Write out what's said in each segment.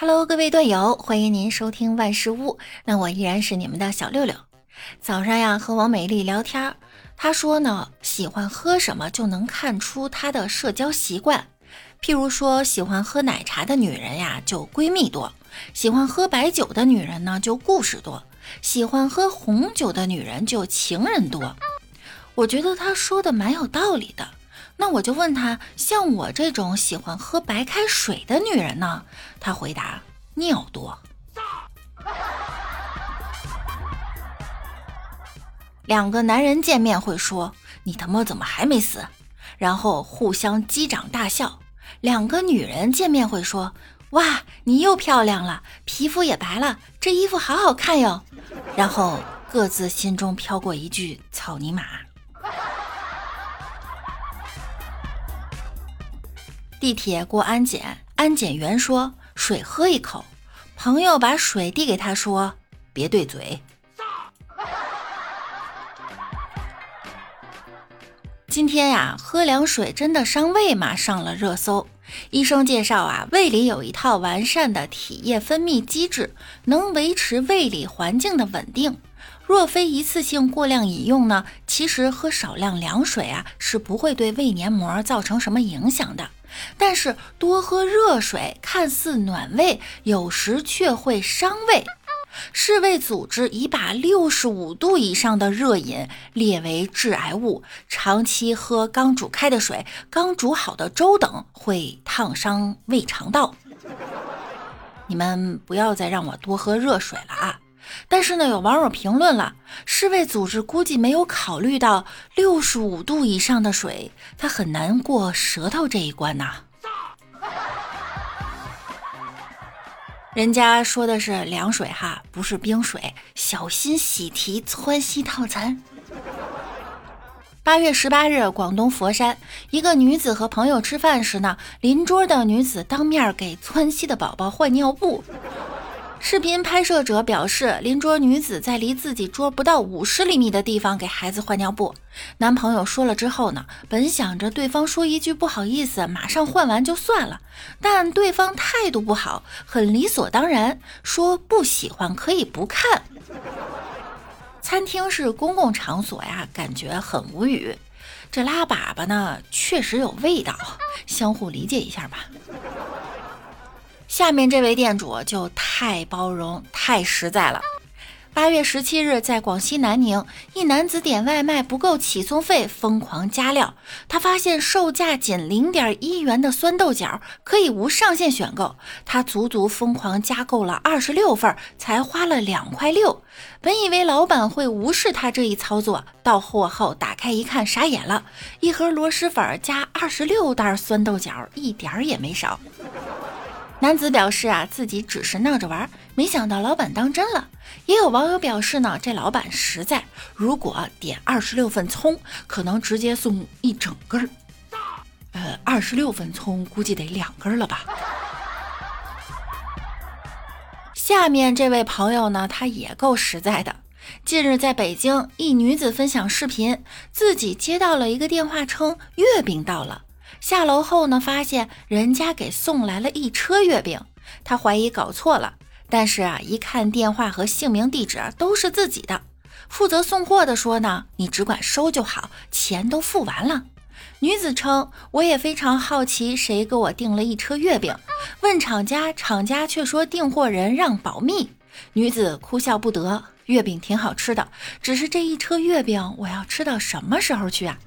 Hello，各位段友，欢迎您收听万事屋。那我依然是你们的小六六。早上呀，和王美丽聊天，她说呢，喜欢喝什么就能看出她的社交习惯。譬如说，喜欢喝奶茶的女人呀，就闺蜜多；喜欢喝白酒的女人呢，就故事多；喜欢喝红酒的女人就情人多。我觉得她说的蛮有道理的。那我就问他，像我这种喜欢喝白开水的女人呢？他回答：尿多。两个男人见面会说：“你他妈怎么还没死？”然后互相击掌大笑。两个女人见面会说：“哇，你又漂亮了，皮肤也白了，这衣服好好看哟。”然后各自心中飘过一句：“草泥马。”地铁过安检，安检员说：“水喝一口。”朋友把水递给他说：“别对嘴。”今天呀，喝凉水真的伤胃吗？上了热搜。医生介绍啊，胃里有一套完善的体液分泌机制，能维持胃里环境的稳定。若非一次性过量饮用呢，其实喝少量凉水啊，是不会对胃黏膜造成什么影响的。但是多喝热水看似暖胃，有时却会伤胃。世卫组织已把六十五度以上的热饮列为致癌物，长期喝刚煮开的水、刚煮好的粥等会烫伤胃肠道。你们不要再让我多喝热水了啊！但是呢，有网友评论了，世卫组织估计没有考虑到六十五度以上的水，它很难过舌头这一关呐。人家说的是凉水哈，不是冰水，小心喜提窜稀套餐。八月十八日，广东佛山，一个女子和朋友吃饭时呢，邻桌的女子当面给窜稀的宝宝换尿布。视频拍摄者表示，邻桌女子在离自己桌不到五十厘米的地方给孩子换尿布。男朋友说了之后呢，本想着对方说一句不好意思，马上换完就算了，但对方态度不好，很理所当然说不喜欢可以不看。餐厅是公共场所呀，感觉很无语。这拉粑粑呢，确实有味道，相互理解一下吧。下面这位店主就太包容、太实在了。八月十七日，在广西南宁，一男子点外卖不够起送费，疯狂加料。他发现售价仅零点一元的酸豆角可以无上限选购，他足足疯狂加购了二十六份，才花了两块六。本以为老板会无视他这一操作，到货后打开一看，傻眼了，一盒螺蛳粉加二十六袋酸豆角，一点儿也没少。男子表示啊，自己只是闹着玩，没想到老板当真了。也有网友表示呢，这老板实在，如果点二十六份葱，可能直接送一整根儿。呃，二十六份葱估计得两根了吧。下面这位朋友呢，他也够实在的。近日在北京，一女子分享视频，自己接到了一个电话，称月饼到了。下楼后呢，发现人家给送来了一车月饼，他怀疑搞错了，但是啊，一看电话和姓名地址都是自己的。负责送货的说呢，你只管收就好，钱都付完了。女子称，我也非常好奇，谁给我订了一车月饼？问厂家，厂家却说订货人让保密。女子哭笑不得，月饼挺好吃的，只是这一车月饼，我要吃到什么时候去啊？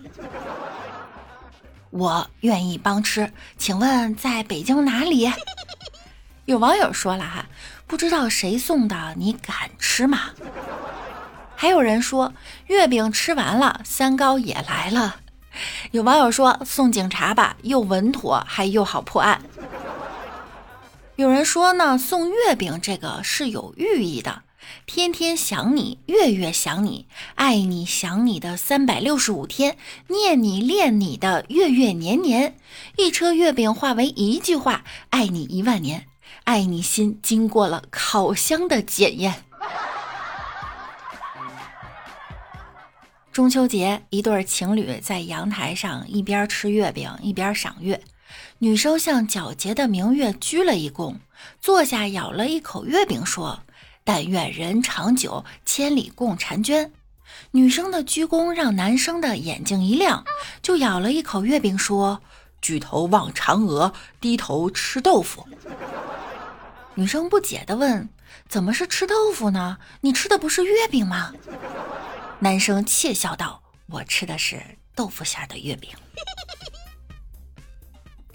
我愿意帮吃，请问在北京哪里？有网友说了哈，不知道谁送的，你敢吃吗？还有人说月饼吃完了，三高也来了。有网友说送警察吧，又稳妥还又好破案。有人说呢，送月饼这个是有寓意的。天天想你，月月想你，爱你想你的三百六十五天，念你恋你的月月年年，一车月饼化为一句话：爱你一万年，爱你心经过了烤箱的检验。中秋节，一对情侣在阳台上一边吃月饼一边赏月，女生向皎洁的明月鞠了一躬，坐下咬了一口月饼，说：“但愿人长久，千里共婵娟。”女生的鞠躬让男生的眼睛一亮，就咬了一口月饼，说：“举头望嫦娥，低头吃豆腐。”女生不解地问：“怎么是吃豆腐呢？你吃的不是月饼吗？”男生窃笑道：“我吃的是豆腐馅的月饼。”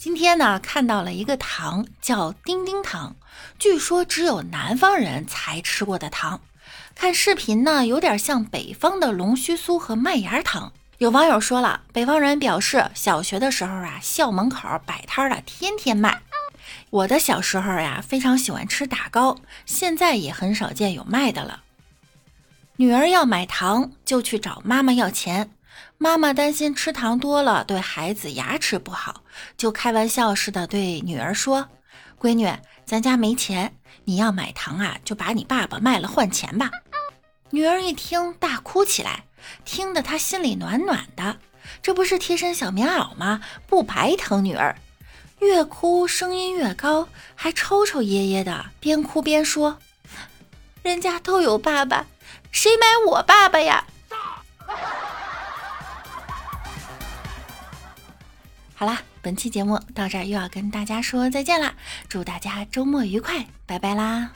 今天呢，看到了一个糖叫丁丁糖，据说只有南方人才吃过的糖。看视频呢，有点像北方的龙须酥和麦芽糖。有网友说了，北方人表示，小学的时候啊，校门口摆摊的天天卖。我的小时候呀，非常喜欢吃打糕，现在也很少见有卖的了。女儿要买糖，就去找妈妈要钱。妈妈担心吃糖多了对孩子牙齿不好，就开玩笑似的对女儿说：“闺女，咱家没钱，你要买糖啊，就把你爸爸卖了换钱吧。”女儿一听大哭起来，听得她心里暖暖的。这不是贴身小棉袄吗？不白疼女儿。越哭声音越高，还抽抽噎噎的，边哭边说：“人家都有爸爸，谁买我爸爸呀？”好啦，本期节目到这儿又要跟大家说再见啦！祝大家周末愉快，拜拜啦！